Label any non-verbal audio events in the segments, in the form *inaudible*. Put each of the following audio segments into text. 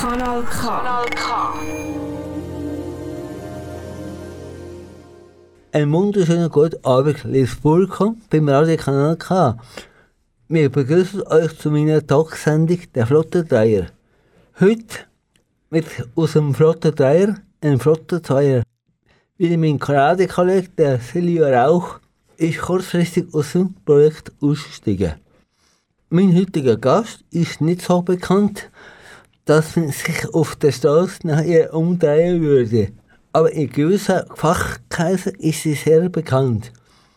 Kanal K. Ein wunderschöner guten Abend, liebes Publikum, beim Radio Kanal K. Wir begrüßen euch zu meiner Talksendung «Der Flottendreier». Heute mit aus dem Flottendreier ein Flottenzweier. Wie mein Karate-Kollege, der Silvio Rauch, ist kurzfristig aus dem Projekt ausgestiegen. Mein heutiger Gast ist nicht so bekannt, dass man sich auf der Straße nach ihr umdrehen würde. Aber in gewissen Fachkreisen ist sie sehr bekannt.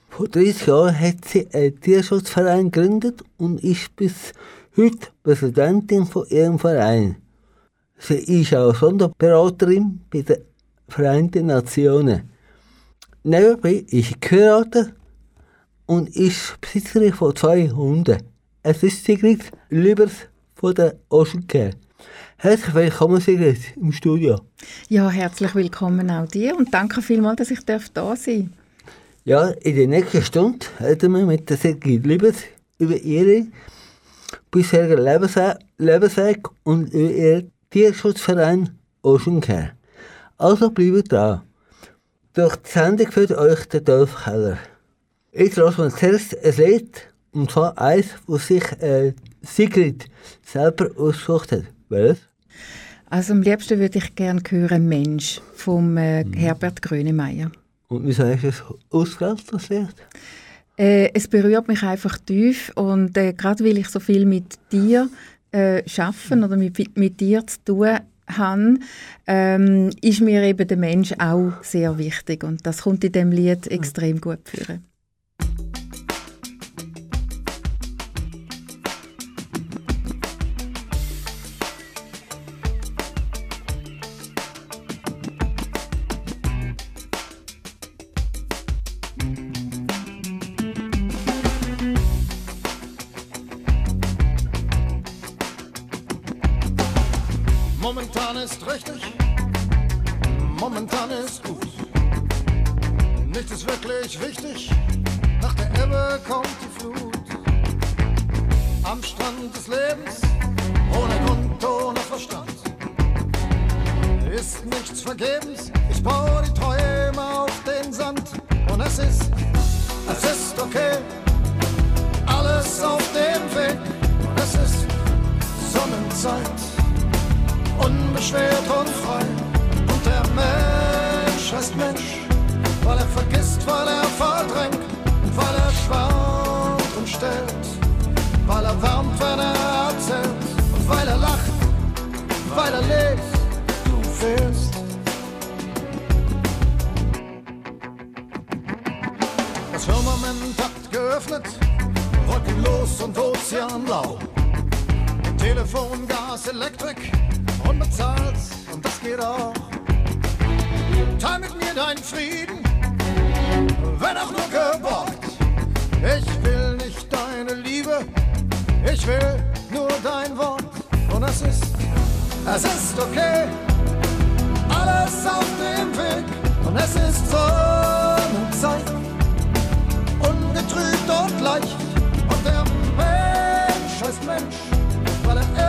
Vor 30 Jahren hat sie einen Tierschutzverein gegründet und ist bis heute Präsidentin von ihrem Verein. Sie ist auch Sonderberaterin bei den Vereinten Nationen. Nebenbei ist sie geheiratet und ist Besitzerin von zwei Hunden. Es ist Sigrid Liebers von der Ocean Care. Herzlich willkommen, Sigrid, im Studio. Ja, herzlich willkommen auch dir und danke vielmals, dass ich da sein darf. Ja, in der nächsten Stunde reden wir mit der Sigrid Liebers über ihre bisherige Lebensweg und über ihren Tierschutzverein Ocean Care. Also bleibt da. Durch die Sendung führt euch der Dolph Keller. Jetzt lassen wir zuerst ein Lied, und zwar eins, das sich äh, Sigrid selber ausgesucht hat. Welches? Also am liebsten würde ich gerne hören «Mensch» vom äh, mhm. Herbert Grönemeyer. Und wieso du es ausgewählt, das Lied? Äh, es berührt mich einfach tief und äh, gerade weil ich so viel mit dir äh, schaffen oder mit, mit dir zu tun habe, ähm, ist mir eben der Mensch auch sehr wichtig und das kommt in dem Lied extrem gut führen. wanna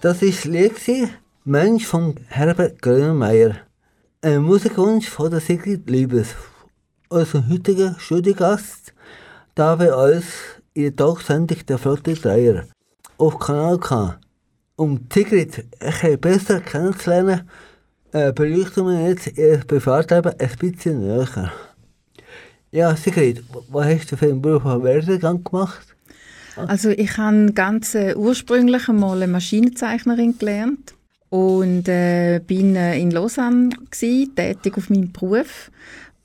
Das ist Lied Mensch von Herbert Grönemeyer. Ein Musikwunsch von der Sigrid Liebes, unserem heutigen Studiogast, da bei uns der Talksendung der Flotte Dreier auf Kanal K. Um Sigrid ein besser kennenzulernen, äh, beleuchten wir jetzt ihr Privatleben ein bisschen näher. Ja, Sigrid, was hast du für einen beruflichen Werdegang gemacht? Also ich habe ganz äh, ursprünglich einmal eine Maschinenzeichnerin gelernt und äh, bin äh, in Lausanne gewesen, tätig auf meinem Beruf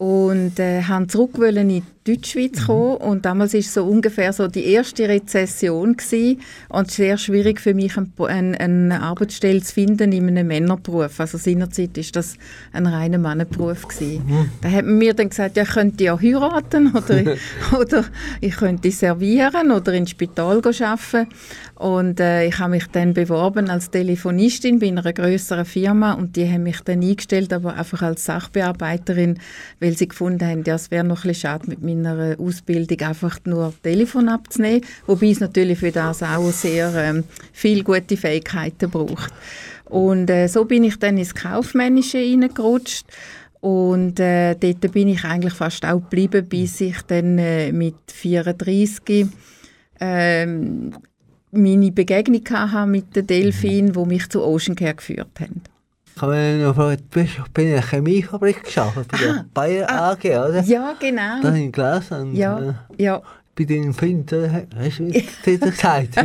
und äh, haben zurück in die Deutschschweiz mhm. kommen und damals ist so ungefähr so die erste Rezession gewesen und sehr schwierig für mich eine, eine Arbeitsstelle zu finden in einem Männerberuf. Also seinerzeit ist das ein reiner Mannenberuf gewesen. Mhm. Da hat man mir dann gesagt, ja, ich könnte ja heiraten *laughs* oder, *laughs* oder ich könnte servieren oder ins Spital arbeiten und äh, ich habe mich dann beworben als Telefonistin bei einer größeren Firma und die haben mich dann eingestellt, aber einfach als Sachbearbeiterin, weil sie gefunden haben, ja, es wäre noch ein bisschen schade mit meiner Ausbildung einfach nur Telefon abzunehmen, wobei es natürlich für das auch sehr ähm, viele gute Fähigkeiten braucht. Und äh, so bin ich dann ins Kaufmännische reingerutscht und äh, dort bin ich eigentlich fast auch geblieben, bis ich dann äh, mit 34 ähm, meine Begegnung hatte mit den Delfinen, die mich zu Ocean Care geführt haben. Ich habe noch gefragt, du bist bei einer Chemiefabrik gearbeitet, bei der Bayer ah, AG, oder? Ja, genau. Da habe ich gelesen. Ja, äh, ja. Bei deinem Kind, hast du das *laughs* gesagt?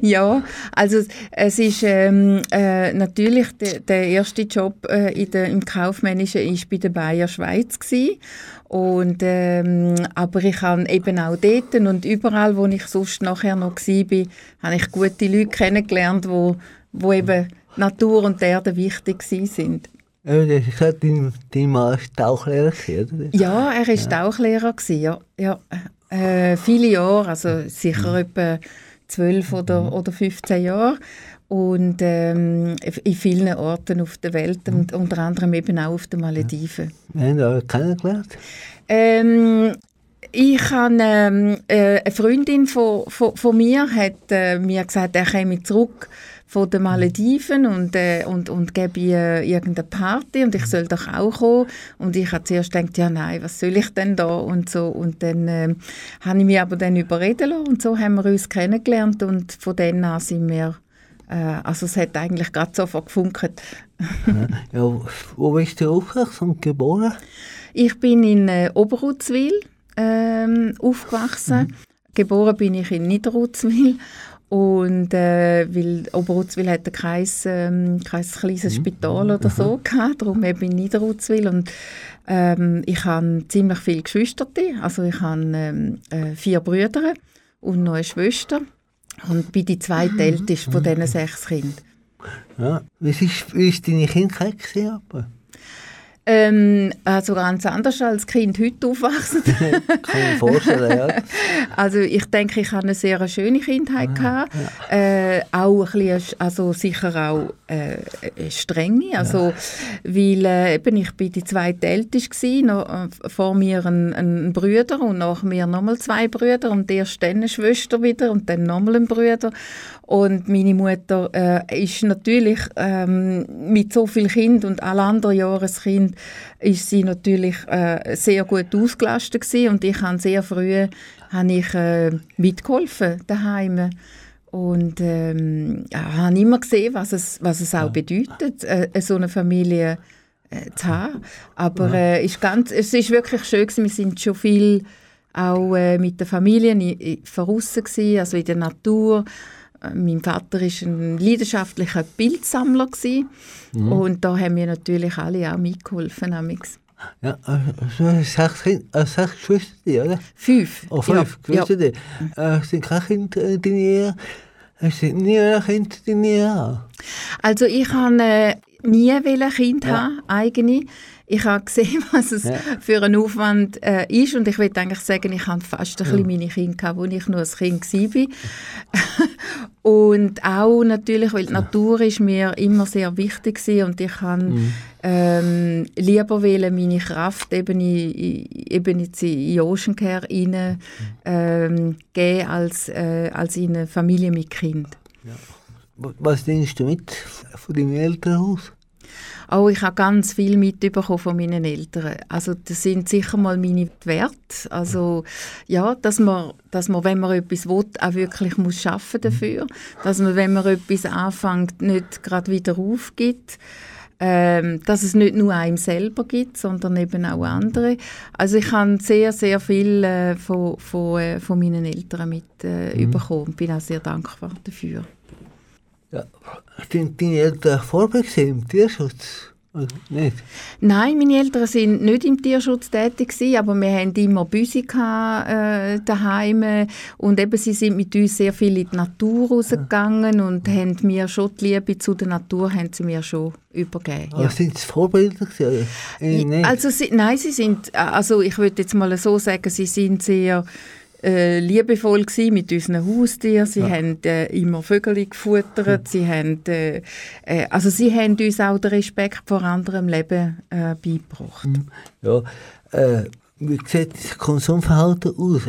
ja, also es ist ähm, äh, natürlich de, der erste Job äh, in der, im Kaufmännischen ist bei der Bayer Schweiz gewesen. Und, ähm, aber ich habe eben auch dort und überall, wo ich sonst nachher noch war, habe ich gute Leute kennengelernt, wo, wo eben Natur und Erde wichtig sind. Ja, das ist dein, dein Mann war Tauchlehrer, oder? Ja, er war ja. Tauchlehrer, ja. ja. Äh, viele Jahre, also sicher mhm. etwa 12 oder, mhm. oder 15 Jahre und ähm, in vielen Orten auf der Welt und unter anderem eben auch auf den Malediven. Ja. Haben Sie euch kennengelernt? Ähm, ich habe ähm, äh, eine Freundin von, von, von mir hat äh, mir gesagt, er käme zurück von den Malediven und, äh, und, und gebe äh, irgendeine Party und ich soll doch auch kommen. Und ich habe zuerst gedacht, ja nein, was soll ich denn da und so. Und dann äh, habe ich mich aber dann überreden lassen und so haben wir uns kennengelernt und von dann an sind wir äh, also es hat eigentlich gerade sofort gefunkt. *laughs* ja, wo bist du aufgewachsen und geboren? Ich bin in äh, Oberrutzwil ähm, aufgewachsen. Mhm. Geboren bin ich in Niederrutzwil und äh, weil Oberrutzwil hat ein kleines, ähm, kleines kleines mhm. Spital oder so gehabt, darum eben in Niederrutzwil und ähm, ich habe ziemlich viele Geschwister, also ich habe ähm, äh, vier Brüder und noch eine Schwester. Und bin die zweitälteste von diesen sechs Kindern. Ja. Wie ist deine Kindheit gewesen, ähm, also ganz anders als Kind heute aufwachsen. *laughs* Kann ich mir vorstellen, ja. *laughs* Also ich denke, ich hatte eine sehr schöne Kindheit. Ah, ja. äh, auch ein bisschen, also sicher auch äh, strenge. Also, ja. weil äh, eben, ich bin die zweitälteste noch, äh, vor mir ein, ein Bruder und nach mir nochmal zwei Brüder und erst dann eine Schwester wieder und dann nochmal ein Bruder. Und meine Mutter äh, ist natürlich ähm, mit so viel Kind und alle anderen Jahreskind ist sie natürlich äh, sehr gut ausgelastet gewesen. und ich habe sehr früh habe ich, äh, mitgeholfen daheim und ähm, habe immer gesehen, was es, was es auch bedeutet, äh, so eine Familie äh, zu haben. Aber äh, ist ganz, es ist wirklich schön gewesen. Wir sind schon viel auch äh, mit der Familie voraus also in der Natur mein Vater war ein leidenschaftlicher Bildsammler mhm. und da haben wir natürlich alle auch mitgeholfen. Ja, also sechs, äh, sechs Geschwister, oder? Fünf. Oh, fünf ja. Geschwister. Ja. Äh, sind keine Kinder in deiner Ehe? Sind nie Kinder in deiner Ehe? Also ich habe äh, nie ein Kind ja. haben, eigene. Ich habe gesehen, *laughs* was es ja. für ein Aufwand äh, ist und ich würde eigentlich sagen, ich habe fast ein ja. bisschen meine Kinder gehabt, als ich noch ein Kind war. *laughs* und auch natürlich, weil die Natur ist mir immer sehr wichtig war und ich habe mhm. ähm, lieber wählen, meine Kraft eben in, eben jetzt in Ocean Care rein, ähm, geben, als, äh, als in eine Familie mit Kind. Was nimmst du mit von deinem Elternhaus? Oh, ich habe ganz viel mitbekommen von meinen Eltern. Also das sind sicher mal meine Werte. Also ja, dass man, dass man, wenn man etwas will, auch wirklich muss schaffen dafür. Dass man, wenn man etwas anfängt, nicht gerade wieder aufgibt. Ähm, dass es nicht nur einem selber gibt, sondern eben auch andere. Also ich habe sehr, sehr viel äh, von, von, äh, von meinen Eltern mitbekommen äh, mhm. bin auch sehr dankbar dafür. Ja. Sind deine Eltern Vorbild im Tierschutz? nicht? Nein, meine Eltern sind nicht im Tierschutz tätig gewesen, aber wir hatten immer Büsi äh, daheim und eben sie sind mit uns sehr viel in die Natur rausgegangen und haben mir schon die Liebe zu der Natur haben sie mir schon übergeben. Aber ja. sind es Vorbilder gewesen? Äh, also sie, nein, sie sind, also ich würde jetzt mal so sagen, sie sind sehr äh, liebevoll gewesen mit unseren Haustieren. Sie ja. haben äh, immer Vögel gefuttert. Sie haben, äh, äh, also sie haben uns auch den Respekt vor anderem Leben äh, beigebracht. Hm. Ja, äh, wie sieht das Konsumverhalten aus?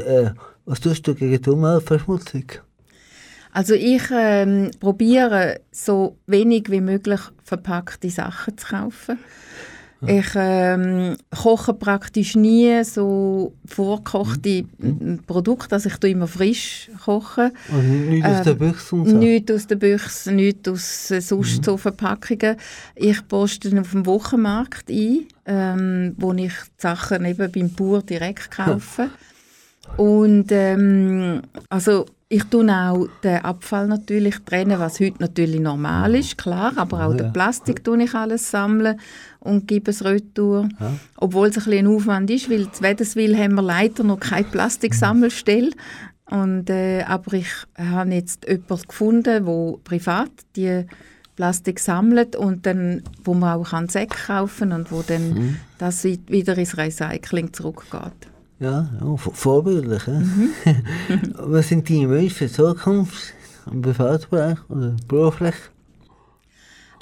was tust du gegen die Umweltverschmutzung? Also ich ähm, probiere so wenig wie möglich verpackte Sachen zu kaufen. Ich ähm, koche praktisch nie so vorgekochte mhm. Produkte, also ich tue immer frisch kochen. Und nichts ähm, aus der Büchse und so? Nichts aus der Büchse, nichts aus äh, sonst mhm. so Verpackungen. Ich poste auf dem Wochenmarkt ein, ähm, wo ich die Sachen eben beim Bauer direkt kaufe. *laughs* Und ähm, also ich tue auch den Abfall natürlich trennen, was heute natürlich normal ist, klar, aber auch ja. den Plastik tue ich alles sammeln und gebe es retour. Ja. Obwohl es ein, bisschen ein Aufwand ist, weil in Wädenswil haben wir leider noch keine Plastiksammelstelle. Und, äh, aber ich habe jetzt jemanden gefunden, der privat die Plastik sammelt und dann, wo man auch Säcke kaufen kann und wo dann mhm. das wieder ins Recycling zurückgeht. Ja, ja vorbildlich. Ja. Mhm. *laughs* Was sind deine Wünsche für die Zukunft im Privatbereich oder beruflich?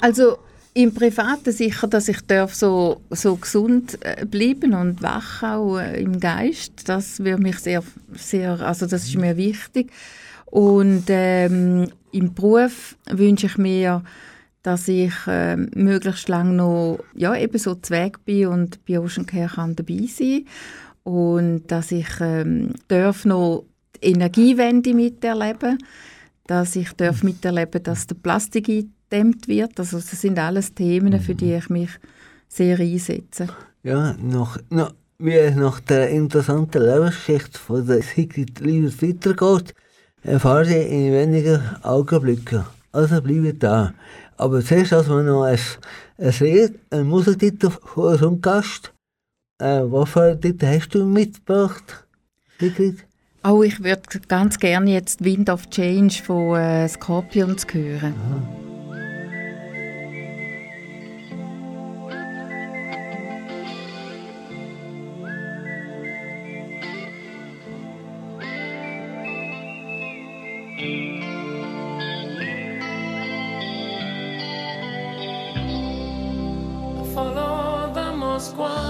Also im Privaten sicher, dass ich darf so, so gesund äh, bleiben und wach auch äh, im Geist. Das würde mich sehr, sehr, also das ist mir wichtig. Und ähm, im Beruf wünsche ich mir, dass ich äh, möglichst lange noch ja, eben so zu Weg bin und bei Ocean Care kann dabei sein und dass ich ähm, darf noch die Energiewende miterleben dass ich darf mhm. miterleben dass der Plastik eingedämmt wird. Also das sind alles Themen, für die mhm. ich mich sehr einsetze. Ja, noch, noch, wie es nach der interessanten Lebensgeschichte von der Sigrid Liebes weitergeht, erfahren Sie in wenigen Augenblicken. Also bleibe da. Aber zuerst erstmal noch ein, ein Lied, ein Musiktitel von unserem Gast. Äh, Waffe hast du mitgebracht, Oh, ich würde ganz gerne jetzt Wind of Change von äh, Scorpions hören. Aha. Follow the Moscow.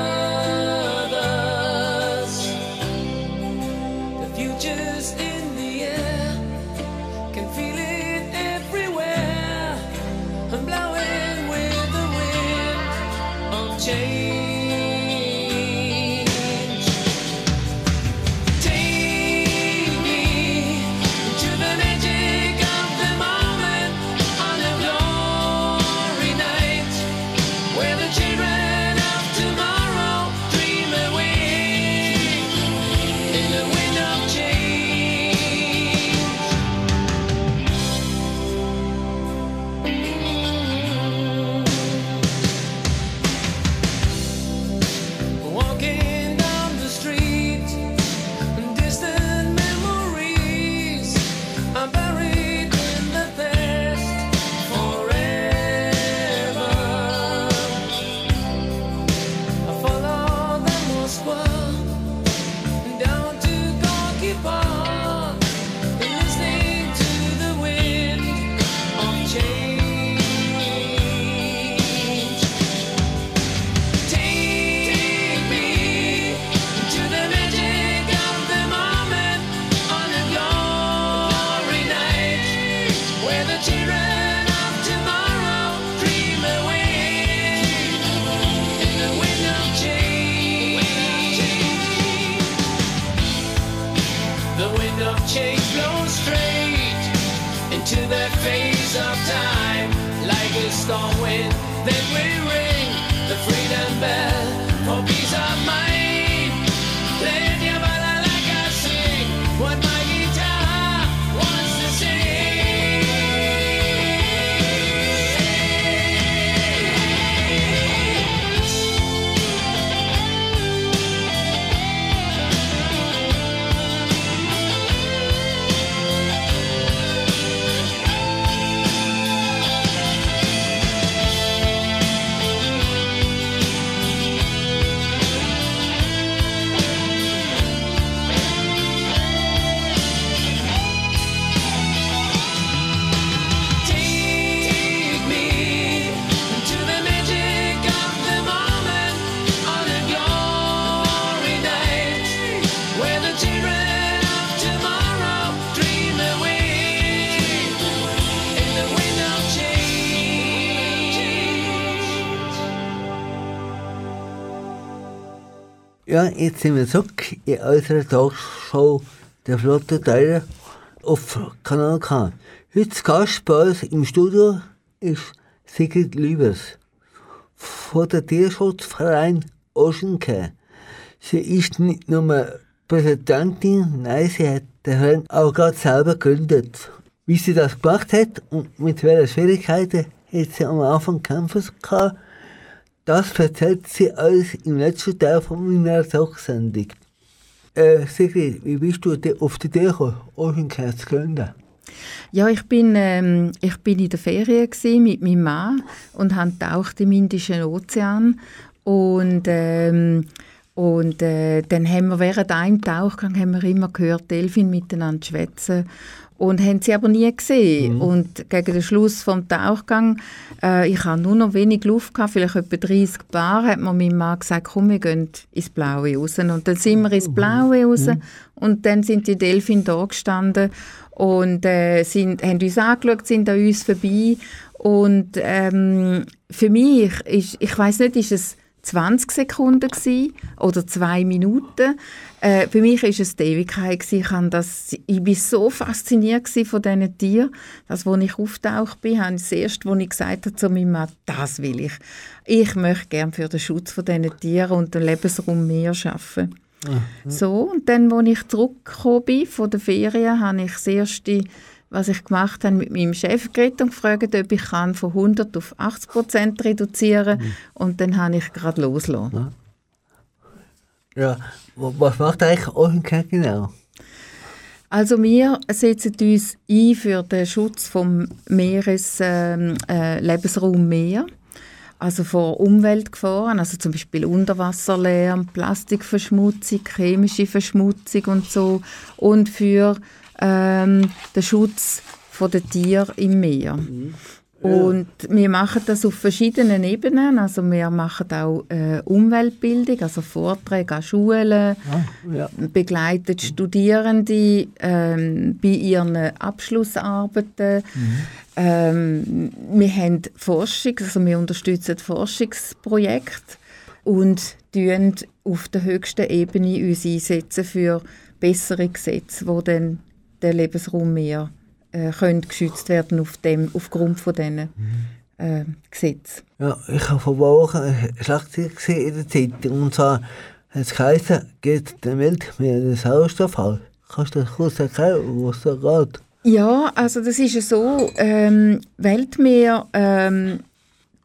Like a storm wind. Then we ring the freedom bell Ja, jetzt sind wir zurück in unserer Talkshow der Flotte Teile auf Kanal K. Heute Gast bei uns im Studio ist Sigrid Lübers von der Tierschutzverein Ocean Care. Sie ist nicht nur Präsidentin, nein, sie hat den Verein auch gerade selber gegründet. Wie sie das gemacht hat und mit welchen Schwierigkeiten hat sie am Anfang kämpfen gehabt, das erzählt sie uns im letzten Teil von meiner Talksendung. Äh, Sigrid, wie bist du auf die Idee gekommen, Ocean Care zu gründen? Ja, ich bin, ähm, ich bin in der Ferien mit meinem Mann und haben taucht im Indischen Ozean und ähm, und äh, dann haben wir während einem Tauchgang haben wir immer gehört, Delfin miteinander schwätzen und haben sie aber nie gesehen. Und gegen den Schluss vom Tauchgang, äh, ich hatte nur noch wenig Luft, gehabt, vielleicht etwa 30 Bar, hat mir mein Mann gesagt, komm, wir gehen ins Blaue raus. Und dann sind wir ins Blaue raus und dann sind die Delfine da gestanden und äh, sind, haben uns angeschaut, sind an uns vorbei. Und ähm, für mich, ist, ich weiß nicht, ist es 20 Sekunden gsi oder zwei Minuten. Äh, für mich ist es die Ewigkeit gsi. Ich, habe das, ich bin so fasziniert von diesen Tieren, dass, als ich auftaucht bin, habe ich das erste, was ich gesagt habe zu meinem Mann, das will ich. Ich möchte gerne für den Schutz von diesen Tieren und den Lebensraum mehr arbeiten. So, und dann, als ich zurückgekommen bin von der Ferien, habe ich das erste, was ich gemacht habe, mit meinem Chef geredet und gefragt, ob ich kann von 100 auf 80 Prozent reduzieren kann. Und dann habe ich gerade losgelassen. Ja, wa- was macht eigentlich Ocean Care genau? Also wir setzen uns ein für den Schutz vom Meeres, ähm, äh, Lebensraum Meer. Also vor Umweltgefahren, also zum Beispiel Unterwasserlärm, Plastikverschmutzung, chemische Verschmutzung und so. Und für ähm, den Schutz der Tiere im Meer. Und wir machen das auf verschiedenen Ebenen. Also wir machen auch äh, Umweltbildung, also Vorträge an Schulen, Ja. begleiten Studierende ähm, bei ihren Abschlussarbeiten. Ähm, wir haben Forschung, also wir unterstützen Forschungsprojekte und auf der höchsten Ebene uns einsetzen für bessere Gesetze, wo dann der Lebensraum mehr äh, können geschützt werden auf dem, aufgrund von diesen äh, Gesetzen. Ja, ich habe vor Wochen eine Schlagzeile gesehen in der Zeitung. Und zwar hat es geheißen, geht der Welt mehr den Sauerstoff aus. Kannst du das kurz erklären, was da geht? Ja, also das ist ja so, ähm, Weltmeer ähm,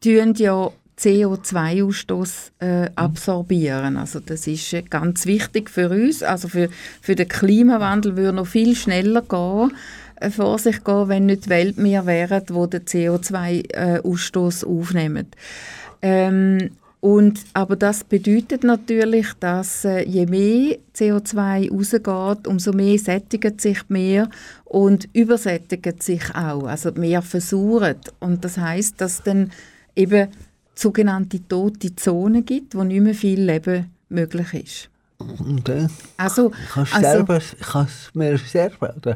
tun ja CO2-Ausstoß äh, absorbieren. Also das ist äh, ganz wichtig für uns. Also für, für den Klimawandel würde noch viel schneller gehen, äh, vor sich gehen, wenn nicht die Weltmeer wären, wo den CO2-Ausstoß aufnehmen. Ähm, und, aber das bedeutet natürlich, dass äh, je mehr CO2 rausgeht, umso mehr sättigt sich Meer und übersättigt sich auch. Also die Meer versucht. Und das heißt, dass dann eben sogenannte tote Zonen gibt, wo nicht mehr viel Leben möglich ist. Okay. Also, Kannst du also mir selber, oder?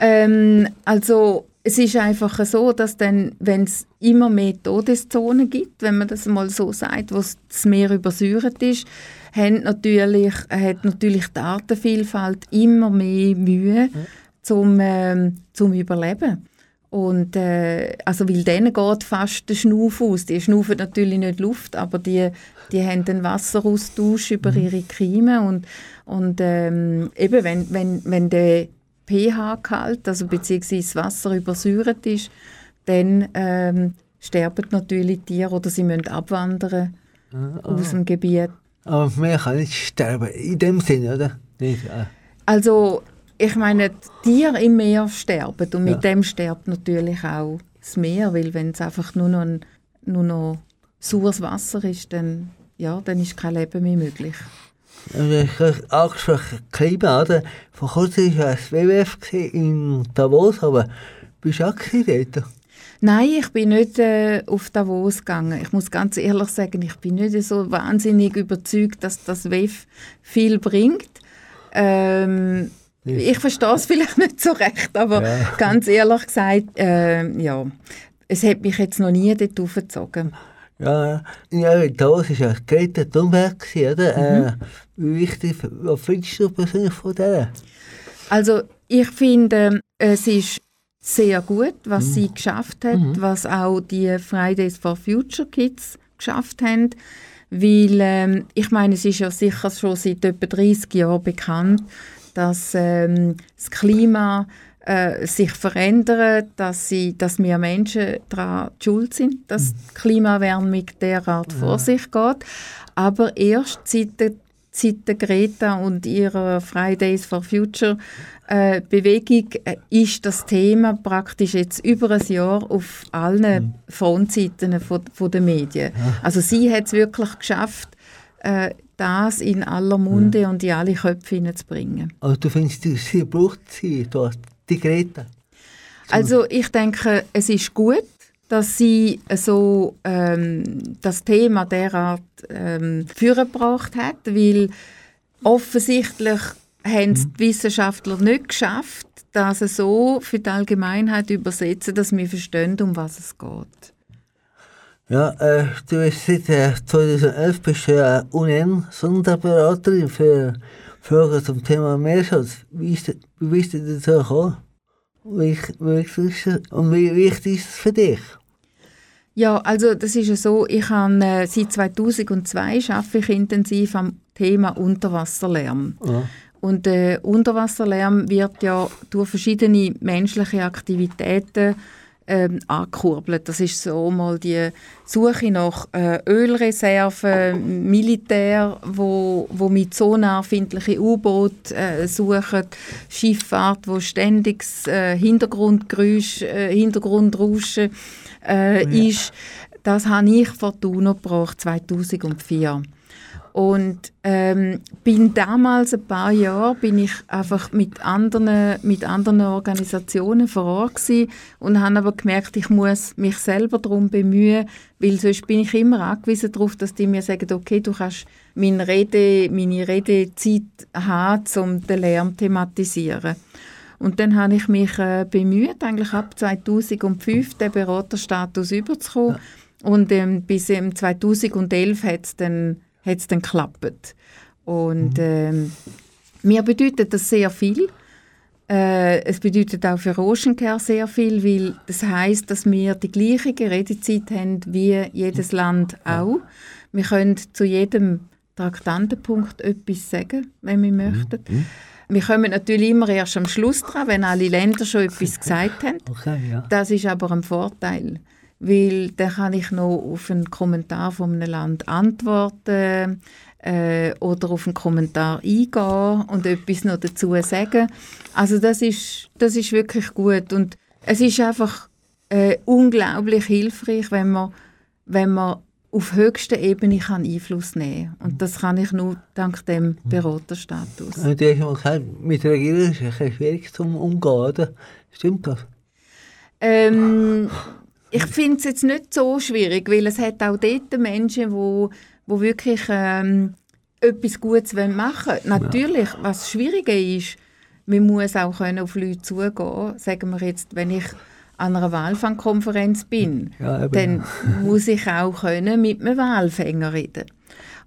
Ähm, also es ist einfach so, dass dann, wenn es immer mehr Todeszonen gibt, wenn man das mal so sagt, wo das Meer übersäuert ist, haben natürlich, hat natürlich die Artenvielfalt immer mehr Mühe, zum, ähm, zum Überleben. Und, äh, also, weil denen geht fast der Schnuff aus. Die schnaufen natürlich nicht Luft, aber die, die haben einen Wasseraustausch über Mhm. ihre Kiemen. Und, und ähm, eben, wenn, wenn, wenn der pH-Gehalt, also beziehungsweise das Wasser übersäuert ist, dann ähm, sterben natürlich Tiere oder sie müssen abwandern Ah, aus dem Gebiet. Aber mehr kann nicht sterben, in dem Sinne, oder? Nicht, äh. Also, ich meine, die Tiere im Meer sterben und mit Ja. dem stirbt natürlich auch das Meer, weil wenn es einfach nur noch, ein, nur noch saures Wasser ist, dann, ja, dann ist kein Leben mehr möglich. Also ich habe angesprochen, Klima, oder? Vor kurzem war das WWF in Davos, aber bist du auch dort? Nein, ich bin nicht äh, auf Davos gegangen. Ich muss ganz ehrlich sagen, ich bin nicht so wahnsinnig überzeugt, dass das WEF viel bringt. Ähm, ich verstehe es vielleicht nicht so recht, aber Ja. *laughs* ganz ehrlich gesagt, äh, ja, es hat mich jetzt noch nie dort aufgezogen. Ja, ja, Davos war ja Greta Thunberg, gewesen, oder? Äh, wie wichtig, was findest du persönlich von der? Also ich finde, es ist sehr gut, was sie geschafft hat, was auch die Fridays for Future Kids geschafft haben, weil ähm, ich meine, es ist ja sicher schon seit etwa 30 Jahren bekannt, dass ähm, das Klima äh, sich verändert, dass, sie, dass wir Menschen daran schuld sind, dass die Klimaerwärmung derart vor sich geht. Aber erst seit der, seit der Greta und ihrer Fridays for Future äh, Bewegung äh, ist das Thema praktisch jetzt über ein Jahr auf allen Frontseiten von, von den Medien. Also sie hat es wirklich geschafft, äh, das in aller Munde und in alle Köpfe hineinzubringen. Also du findest, sie braucht sie, die Greta? Also ich denke, es ist gut, dass sie so ähm, das Thema derart ähm, vorgebracht hat, weil offensichtlich haben es die Wissenschaftler nicht geschafft, das so für die Allgemeinheit zu übersetzen, dass wir verstehen, um was es geht. Ja, äh, du bist seit äh, 2011 bist du ja UN-Sonderberaterin für Fragen zum Thema Meerschutz. Wie, ist, wie bist du dazu gekommen? Wie, und wie wichtig ist es für dich? Ja, also das ist ja so, ich habe äh, seit 2002 arbeite ich intensiv am Thema Unterwasserlärm. Ja. Und äh, Unterwasserlärm wird ja durch verschiedene menschliche Aktivitäten ähm, angekurbelt. Das ist so mal die Suche nach äh, Ölreserven, Militär, wo, wo mit sonarfindliche U-Boote äh, suchen, Schifffahrt, wo ständiges äh, Hintergrundgeräusch, äh, Hintergrundrauschen äh, ist. Das habe ich vor die UNO gebracht, 2004. Und ähm, bin damals ein paar Jahre bin ich einfach mit anderen, mit anderen Organisationen vor Ort gewesen und habe aber gemerkt, ich muss mich selber darum bemühen, weil sonst bin ich immer angewiesen darauf, dass die mir sagen, okay, du kannst meine, Rede, meine Redezeit haben, um den Lärm zu thematisieren. Und dann habe ich mich äh, bemüht, eigentlich ab 2005 den Beraterstatus überzukommen. Und ähm, bis ähm, 2011 hat es dann, hat's dann geklappt. Und ähm, mir bedeutet das sehr viel. Äh, es bedeutet auch für Oceancare sehr viel, weil das heißt, dass wir die gleiche Redezeit haben wie jedes Land auch. Wir können zu jedem Traktandenpunkt etwas sagen, wenn wir möchten. Wir kommen natürlich immer erst am Schluss dran, wenn alle Länder schon etwas gesagt haben. Okay, ja. Das ist aber ein Vorteil, weil dann kann ich noch auf einen Kommentar von einem Land antworten äh, oder auf einen Kommentar eingehen und etwas noch dazu sagen. Also das ist, das ist wirklich gut und es ist einfach äh, unglaublich hilfreich, wenn man, wenn man auf höchster Ebene kann Einfluss nehmen kann. Und das kann ich nur dank dem Beraterstatus. Und du hast mal gesagt, mit der Regierung ist es schwierig zum Umgehen, oder? Stimmt das? Ähm, ich finde es jetzt nicht so schwierig, weil es hat auch dort Menschen, wo, wo wirklich ähm, etwas Gutes machen wollen. Natürlich, was schwieriger ist, man muss auch können auf Leute zugehen. Sagen wir jetzt, wenn ich an einer Wahlfangkonferenz bin, Ja, dann muss ich auch können mit einem Wahlfänger reden.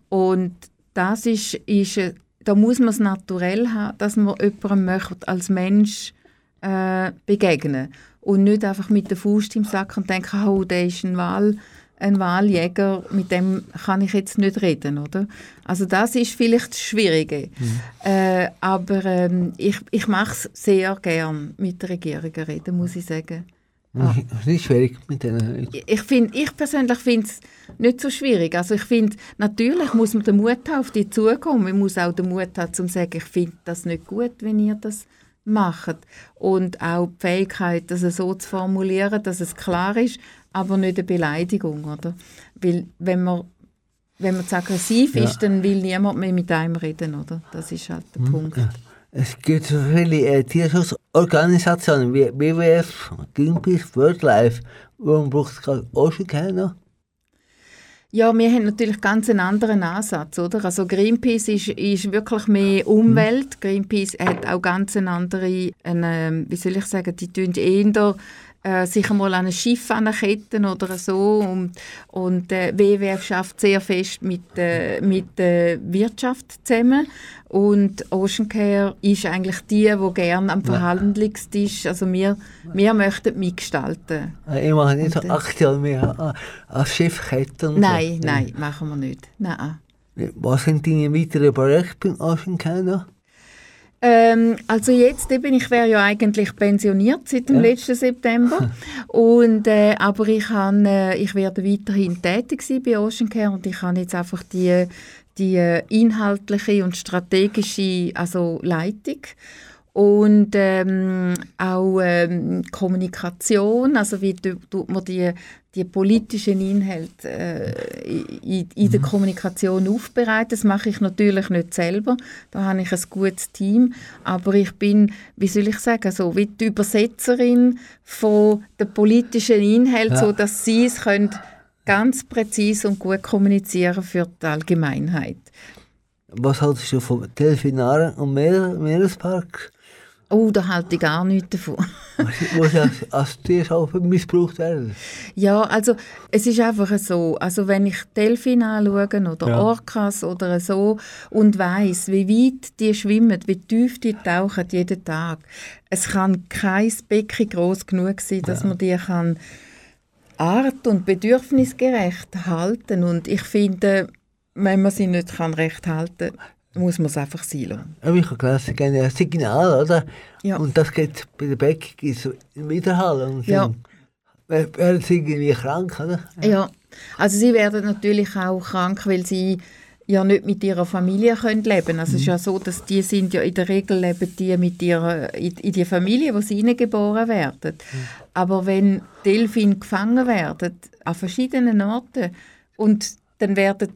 Und das ist, ist da muss man es naturell haben, dass man jemandem möchte als Mensch äh, begegnen und nicht einfach mit der Faust im Sack und denken, oh, der ist ein Wahl ein Wahljäger, mit dem kann ich jetzt nicht reden, oder? Also das ist vielleicht das Schwierige. Mhm. Äh, aber ähm, ich, ich mache es sehr gern mit der Regierung reden, muss ich sagen. Ja. Es ist schwierig mit denen. Ich, find, ich persönlich finde es nicht so schwierig. Also ich finde, natürlich muss man den Mut haben, auf die zukommen. Man muss auch den Mut haben, zu sagen, ich finde das nicht gut, wenn ihr das macht. Und auch die Fähigkeit, das so zu formulieren, dass es klar ist, aber nicht eine Beleidigung, oder? Weil wenn man wenn man zu aggressiv ja. ist, dann will niemand mehr mit einem reden, oder? Das ist halt der mhm. Punkt. Es gibt so viele äh, Tierschutzorganisationen wie WWF, Greenpeace, WorldLife. Warum braucht es gerade Ocean keiner? Ja, wir haben natürlich ganz einen anderen Ansatz, oder? Also Greenpeace ist, ist wirklich mehr Umwelt. Greenpeace hat auch ganz eine andere, eine, wie soll ich sagen, die tun eher äh, sich einmal an ein Schiff anketten oder so. Und, und äh, WWF schafft sehr fest mit, äh, mit der Wirtschaft zusammen. Und Ocean Care ist eigentlich die, die gerne am Verhandlungstisch, also wir, wir möchten mitgestalten. Äh, ich mache nicht so aktuell mehr als Schiffketten. Nein, nein, machen wir nicht. Nein. Was sind deine weiteren Projekte bei Ocean Care ähm, also jetzt eben, ich wäre ja eigentlich pensioniert seit dem ja. letzten September. *laughs* und, äh, aber ich, han, äh, ich werde weiterhin tätig sein bei Ocean Care und ich habe jetzt einfach die, die äh, inhaltliche und strategische also Leitung und ähm, auch ähm, Kommunikation, also wie tut man die, die politischen Inhalte äh, in, in der mhm. Kommunikation aufbereiten. Das mache ich natürlich nicht selber, da habe ich ein gutes Team, aber ich bin, wie soll ich sagen, so wie die Übersetzerin von den politischen Inhalten, ja. so dass sie es können ganz präzise und gut kommunizieren für die Allgemeinheit. Was hältst du vom Delfinaren und Meer Meerespark? Oh, da halte ich gar nichts davon. Muss als, als Tierschaufer missbraucht werden? Ja, also es ist einfach so, also wenn ich Delfine anschaue oder ja. Orcas oder so und weiß, wie weit die schwimmen, wie tief die tauchen jeden Tag, es kann kein Becken groß genug sein, dass ja. man die kann art- und bedürfnisgerecht halten und ich finde, wenn man sie nicht kann recht halten kann, muss man es einfach sein lassen. Ja, ich habe gelesen, ein Signal, oder? Ja. Und das geht bei der Beckung so im Widerhall. Und ja. werden sie irgendwie krank, oder? Ja. ja. also sie werden natürlich auch krank, weil sie ja nicht mit ihrer Familie können leben Also mhm. es ist ja so, dass die sind ja in der Regel leben die mit ihrer, in, in die Familie, wo sie geboren werden. Mhm. Aber wenn Delfine gefangen werden, an verschiedenen Orten, und dann werden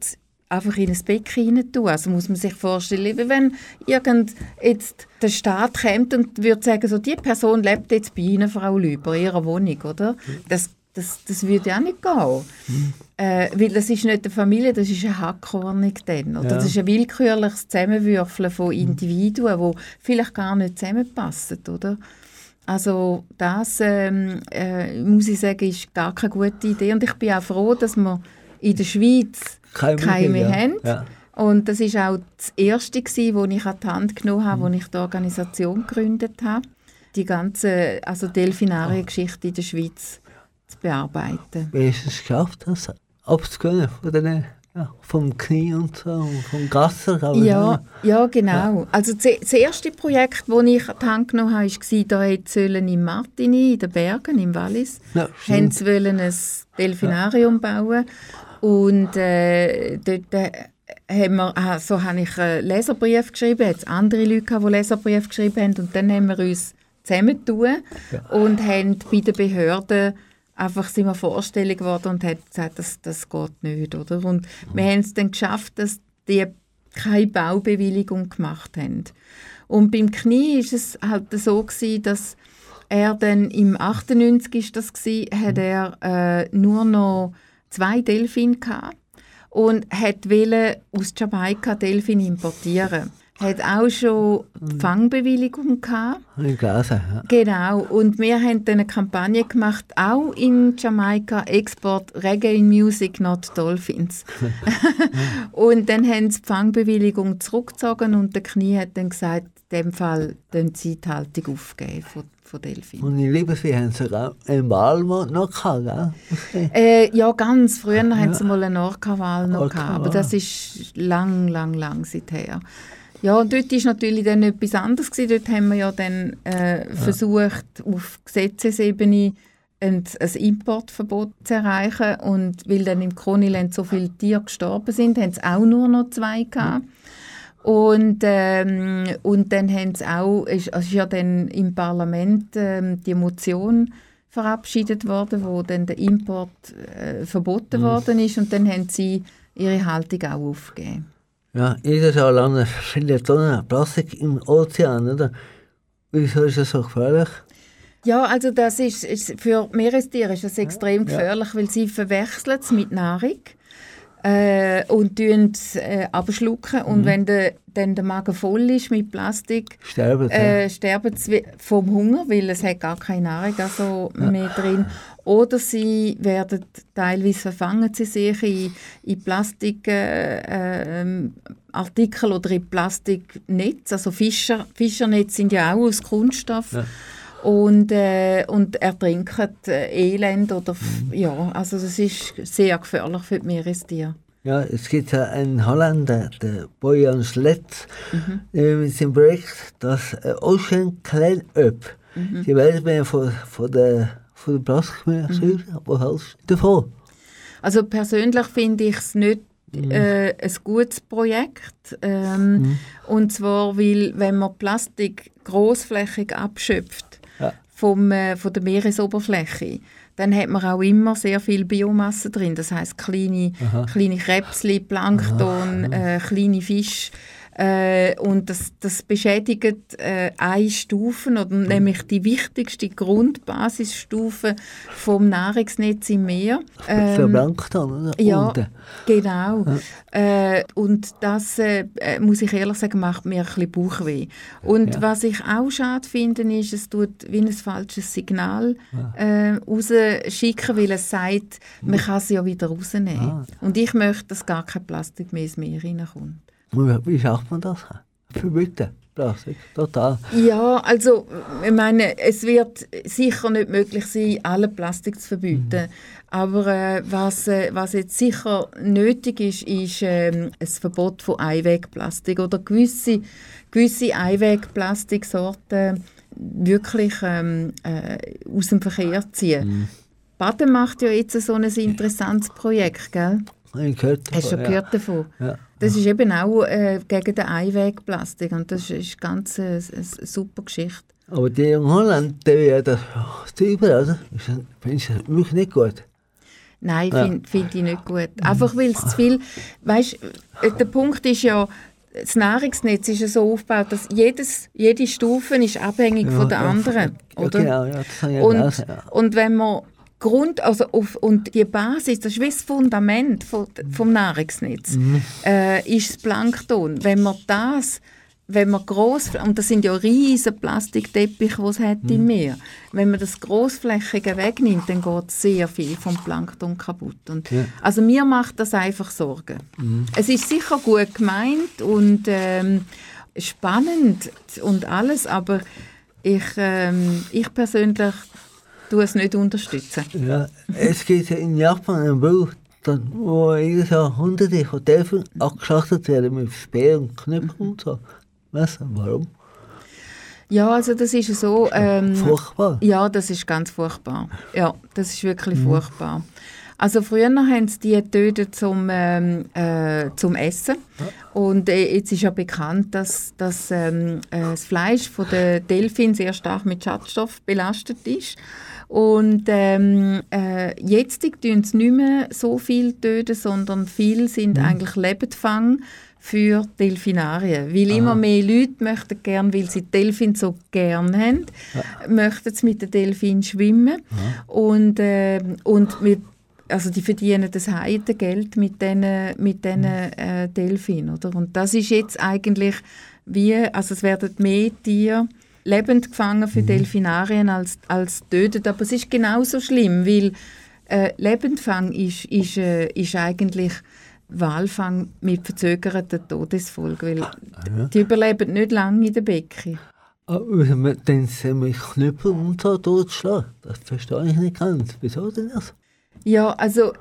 einfach in ein Becken rein tun. Also muss man sich vorstellen, wie wenn irgend jetzt der Staat kommt und würde sagen, so, die Person lebt jetzt bei Ihnen, Frau Lüber, in Ihrer Wohnung, oder? Das, das, das würde auch nicht gehen. Äh, weil das ist nicht eine Familie, das ist eine Hackordnung dann. Oder? Ja. Das ist ein willkürliches Zusammenwürfeln von Individuen, die vielleicht gar nicht zusammenpassen. Oder? Also das, ähm, äh, muss ich sagen, ist gar keine gute Idee. Und ich bin auch froh, dass wir in der Schweiz Keime, Keime ja. haben. Ja. Und das war auch das erste, gewesen, wo ich an die Hand genommen habe, mhm. wo ich die Organisation gegründet habe, die ganze also Delfinariengeschichte in der Schweiz zu bearbeiten. Wie hast du es geschafft, das abzugehen von den ja, vom Knie und so, vom Gasser. Ja, ja, genau. Ja. Also das erste Projekt, das ich an die Hand genommen habe, war, da sollen in Martini, in den Bergen, im Wallis, ja, haben sie wollen ein Delfinarium ja. bauen und äh, dort äh, haben wir, ah, so habe ich einen Leserbrief geschrieben, es andere Leute, gehabt, die Leserbrief geschrieben haben und dann haben wir uns zusammentun ja. und haben bei den Behörden einfach sind wir vorstellig geworden und haben gesagt, das, das geht nicht, oder? Und mhm. wir haben es dann geschafft, dass die keine Baubewilligung gemacht haben. Und beim Knie ist es halt so gewesen, dass er dann im 98 ist das gewesen, hat mhm. er äh, nur noch zwei Delfine gehabt und wollte aus Jamaika Delfine importieren. hat auch schon die Fangbewilligung gehabt. Ich gelesen. Ja. Genau, und wir haben dann eine Kampagne gemacht, auch in Jamaika, Export Reggae Music, not Dolphins. *laughs* und dann haben sie die Fangbewilligung zurückgezogen und der Knie hat dann gesagt, in dem Fall die Haltung aufgeben von, von Delfin. Und in Liebesweh haben sie sogar einen Wahl noch gehabt, gell? Äh, ja, ganz früher haben sie mal eine Orca-Wahl noch Orca-Wahl. gehabt, aber das ist lang, lang, lang seither. Ja, und dort war natürlich dann etwas anderes. Gewesen. Dort haben wir ja dann äh, versucht, auf Gesetzesebene ein, ein Importverbot zu erreichen. Und weil dann im Kroniland so viele Tiere gestorben sind, haben sie auch nur noch zwei gehabt. Und, ähm, und dann haben sie auch, ist, also ist ja dann im Parlament ähm, die Motion verabschiedet worden, wo dann der Import äh, verboten worden ist und dann haben sie ihre Haltung auch aufgegeben. Ja, jedes Jahr landen viele Tonnen Plastik im Ozean, oder? Wieso ist das so gefährlich? Ja, also das ist, ist für Meerestiere ist das extrem gefährlich, weil sie verwechseln es mit Nahrung äh, und tun es äh, abschlucken und wenn der, dann der Magen voll ist mit Plastik, Sterben sie. äh, sterben sie vom Hunger, weil es hat gar keine Nahrung also mehr drin. Oder sie werden teilweise verfangen sie sich in, in Plastik äh, ähm, oder in Plastiknetz. Also Fischer, Fischernetze sind ja auch aus Kunststoff. Und, äh, und ertrinken äh, Elend oder f- ja, also das ist sehr gefährlich für die Meerestiere. Ja, es gibt ja einen Holländer, der Bojan Sletz, äh, mit seinem Projekt, das äh, Ocean Clean Up. Die Welt mehr von, von der, von der Plastikmüll, wo hältst du davon? Also persönlich finde ich es nicht äh, ein gutes Projekt. Ähm, Und zwar, weil wenn man Plastik großflächig abschöpft. Vom, äh, von der Meeresoberfläche, dann hat man auch immer sehr viel Biomasse drin. Das heißt kleine, kleine Krebsli, Plankton, äh, kleine Fische. Äh, und das, das beschädigt äh, eine Stufe, oder nämlich die wichtigste Grundbasisstufe vom Nahrungsnetz im Meer. Ähm, Plankton, oder? ja, Unten. genau. Äh, und das, äh, äh, muss ich ehrlich sagen, macht mir ein bisschen Bauchweh. Und Ja. was ich auch schade finde, ist, es tut wie ein falsches Signal äh, rausschicken, weil es sagt, man kann es ja wieder rausnehmen. Ah. Und ich möchte, dass gar kein Plastik mehr ins Meer reinkommt. Wie, schafft man das? Verbieten, Plastik, total. Ja, also ich meine, es wird sicher nicht möglich sein, alle Plastik zu verbieten. Aber äh, was, äh, was jetzt sicher nötig ist, ist ähm, ein Verbot von Einwegplastik oder gewisse, gewisse Einwegplastiksorten wirklich ähm, äh, aus dem Verkehr ziehen. Baden macht ja jetzt so ein interessantes Projekt, gell? Ich gehört Hast du schon davon, ja. gehört davon? Ja. Das ist eben auch äh, gegen den Einwegplastik und das ist ganz äh, eine, super Geschichte. Aber die in Holland, die werden das zu überall, du das wirklich nicht gut? Nein, Ja. finde find ich nicht gut. Einfach weil es zu viel... Weißt, äh, der Punkt ist ja, das Nahrungsnetz ist ja so aufgebaut, dass jedes, jede Stufe ist abhängig von der ja, anderen. Ja, oder? genau, ja, das habe ich Und, gelesen, ja. und wenn man Grund, also auf, und die Basis, das ist wie das Fundament von, vom Nahrungsnetz, Mhm. äh, ist das Plankton. Wenn man das, wenn man gross, und das sind ja riesige Plastikteppiche, es hat Mhm. im Meer, wenn man das Grossflächige wegnimmt, dann geht sehr viel vom Plankton kaputt. Und, Ja. Also mir macht das einfach Sorgen. Es ist sicher gut gemeint und ähm, spannend und alles, aber ich, ähm, ich persönlich tue es nicht unterstützen. Ja, es gibt in Japan einen Bau, wo jedes Jahr hunderte von Delfinen abgeschlachtet werden mit Speer und Knüppeln und so. Weißt du, warum? Ja, also das ist so. Ähm, Furchtbar. Ja, das ist ganz furchtbar. Ja, das ist wirklich furchtbar. Also früher haben sie die getötet zum, ähm, äh, zum Essen. Und äh, jetzt ist ja bekannt, dass, dass ähm, äh, das Fleisch von der Delfin sehr stark mit Schadstoff belastet ist. Und ähm, äh, jetzt tun sie nicht mehr so viel töten, sondern viel sind eigentlich Lebendfang für Delfinarien. Weil immer mehr Leute möchten gern, weil sie Delfin so gern haben, möchten sie mit den Delfin schwimmen. Und, ähm, und wir also die verdienen das Heidengeld mit diesen mit diesen, äh, Delfinen, oder? Und das ist jetzt eigentlich wie, also es werden mehr Tiere lebend gefangen für Delfinarien als, als tötet, aber es ist genauso schlimm, weil äh, Lebendfang ist, ist, äh, ist eigentlich Walfang mit verzögerter Todesfolge, weil die überleben nicht lange in der Becken. Aber wenn man dann sie mit Knüppel und so totschlagen, das verstehe ich nicht ganz. Wieso denn das? Ja, also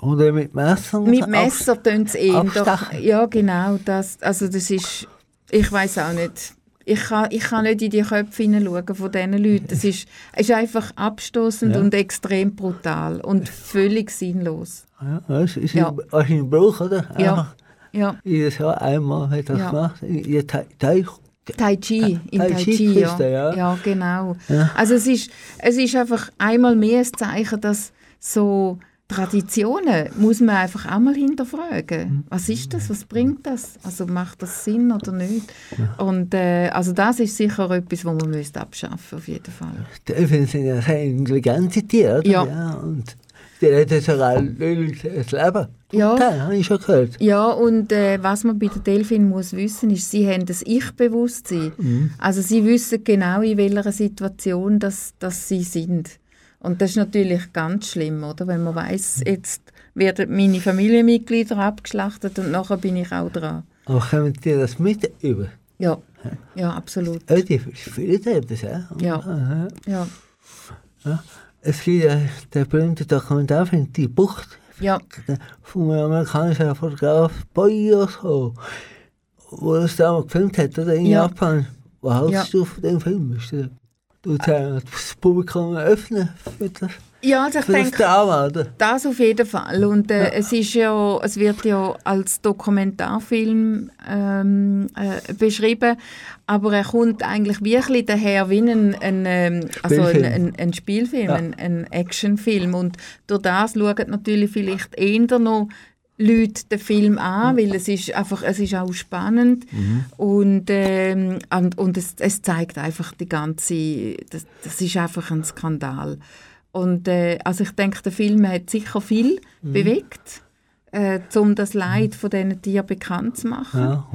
Oder mit Messern? mit Messer tun sie eh. Doch, ja, genau. Das, also das ist, ich weiß auch nicht. Ich kann, ich kann nicht in die Köpfe hineinschauen von diesen Leuten. Es ist, es ist einfach abstoßend Ja. und extrem brutal und völlig sinnlos. Ja, das ist Ja. ein, ein Brauch, oder? Ja. Ja. Jedes Jahr einmal hat das Ja. gemacht. Ihr Teich. Teich. Tai Chi, in Tai Tai Chi Chi, ja. Ja. ja, genau. Also es ist, es ist einfach einmal mehr ein Zeichen, dass so Traditionen muss man einfach einmal Mhm. hinterfragen. Was ist das? Was bringt das? Also macht das Sinn oder nicht? Und äh, also das ist sicher etwas, was man müsste abschaffen auf jeden Fall. Delfine sind ja sehr intelligente Tiere, oder? Ja. und die retten sogar Leute das Leben. Ja. Okay, habe ich schon gehört. Ja, und äh, was man bei den Delfinen muss wissen, ist, sie haben das Ich-Bewusstsein. Mhm. Also sie wissen genau, in welcher Situation das, das sie sind. Und das ist natürlich ganz schlimm, oder? Wenn man weiß, jetzt werden meine Familienmitglieder abgeschlachtet und nachher bin ich auch dran. Aber kommen die das mit über? Ja, ja, absolut. Ja, die viele das, ja. Ja. Aha. Ja, Es gibt ja den berühmten Dokumentarfilm «Die Bucht» ja, vom amerikanischen Fotograf Boyos, wo das damals gefilmt hat, oder? In Ja. Japan. Was hältst du von dem Film? Du das Publikum öffnen für das, ja also ich das denke? Das auf jeden Fall. Und äh, es, ist ja, es wird ja als Dokumentarfilm ähm, äh, beschrieben, aber er kommt eigentlich wirklich daher wie ein, ein, ähm, also ein, Spielfilm. ein, ein Spielfilm, Ja. ein, ein Actionfilm. Und durch das schauen natürlich vielleicht eher noch Leute den Film an, weil es ist einfach, es ist auch spannend und, ähm, und, und es, es zeigt einfach die ganze, das, das ist einfach ein Skandal. Und äh, also ich denke, der Film hat sicher viel bewegt, äh, um das Leid von diesen Tieren bekannt zu machen. Ja.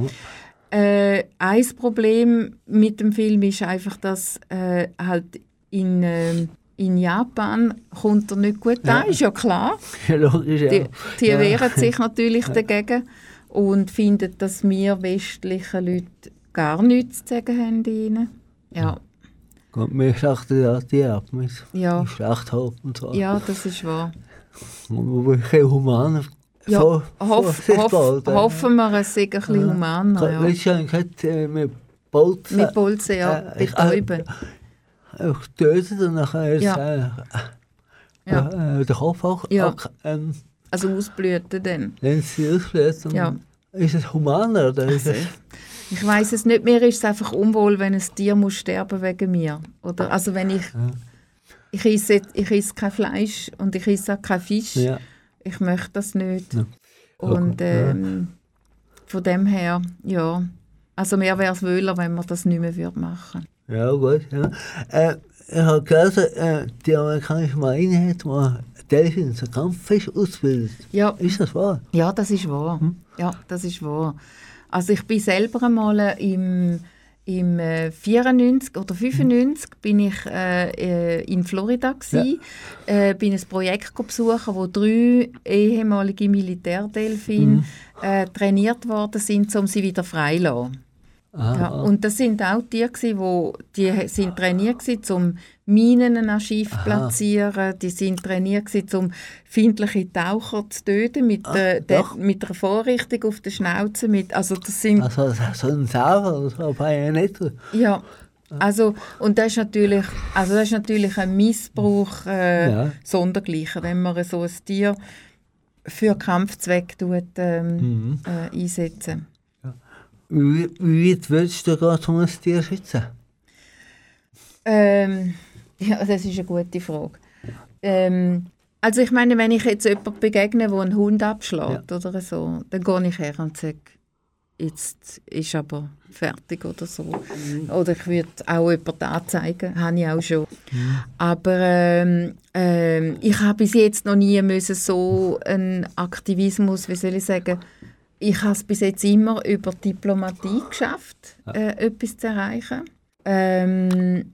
Äh, ein Problem mit dem Film ist einfach, dass äh, halt in, ähm, in Japan kommt er nicht gut an, ist ja klar. *laughs* ja, logisch, ja. Die, die ja. wehren sich natürlich *laughs* dagegen und finden, dass wir westlichen Leute gar nichts zu sagen haben ihnen. Ja, Und wir schlachten ja die ab mit Ja. Schlachthof und so. ja, das ist wahr. Wo wir kein human Ja, vor- hoff, hoff, oder? hoffen wir, es sei ein bisschen Ja. humaner. Ja. Weißt du, ich hätte äh, mit Bolzen Mit Bolzen, ja, äh, betäuben. Einfach getötet und nachher Ja. äh, Ja. äh, den Kopf auch Ja. auch, ähm, Also ausblüten dann. wenn sie und Ja. Ist es humaner oder ist Also, es... ich weiß es nicht, mir ist es einfach unwohl, wenn ein Tier muss sterben wegen mir. Oder, also wenn ich, ich, esse, ich esse kein Fleisch und ich esse auch kein Fisch. Ja. Ich möchte das nicht. Ja. Und Ja. ähm, von dem her, ja. Also mir wäre es wohler, wenn man das nicht mehr würde machen ja, gut. Ja. Äh, ich habe gelesen, äh, die amerikanische Marine hat mal Delfin zum Kampffisch ausgebildet. Ja, Ist das wahr? ja, das ist wahr. Ja, das ist wahr. Also ich bin selber einmal äh, im, im äh, 94 oder 95 bin ich äh, äh, in Florida gsi, äh, bin ein Projekt besuchen, wo drei ehemalige Militärdelfine äh, trainiert worden sind, um sie wieder freizulassen. Aha. Ja, und das sind auch Tiere, wo die sind trainiert gewesen, um Minen an Schiff zu platzieren. Die sind trainiert gewesen, um feindliche Taucher zu töten mit, äh, der, doch. mit einer Vorrichtung auf der Schnauze. Mit, also das sind Also so ein Sauer oder so, nicht. ja. Also, und das ist natürlich, also das ist natürlich ein Missbrauch äh, Ja. sondergleichen, wenn man so ein Tier für Kampfzweck tut, ähm, Mhm. äh, einsetzen. Wie, wie würdest du gerade um ein Tier schützen? Ähm, ja, das ist eine gute Frage. Ähm, also ich meine, wenn ich jetzt jemanden begegne, der einen Hund abschlägt oder so, dann gehe ich her und sage, jetzt ist aber fertig oder so. Oder ich würde auch jemanden anzeigen, habe ich auch schon. Aber ähm, ähm, ich habe bis jetzt noch nie müssen so einen Aktivismus, wie soll ich sagen, ich habe es bis jetzt immer über Diplomatie geschafft, äh, etwas zu erreichen. Ähm,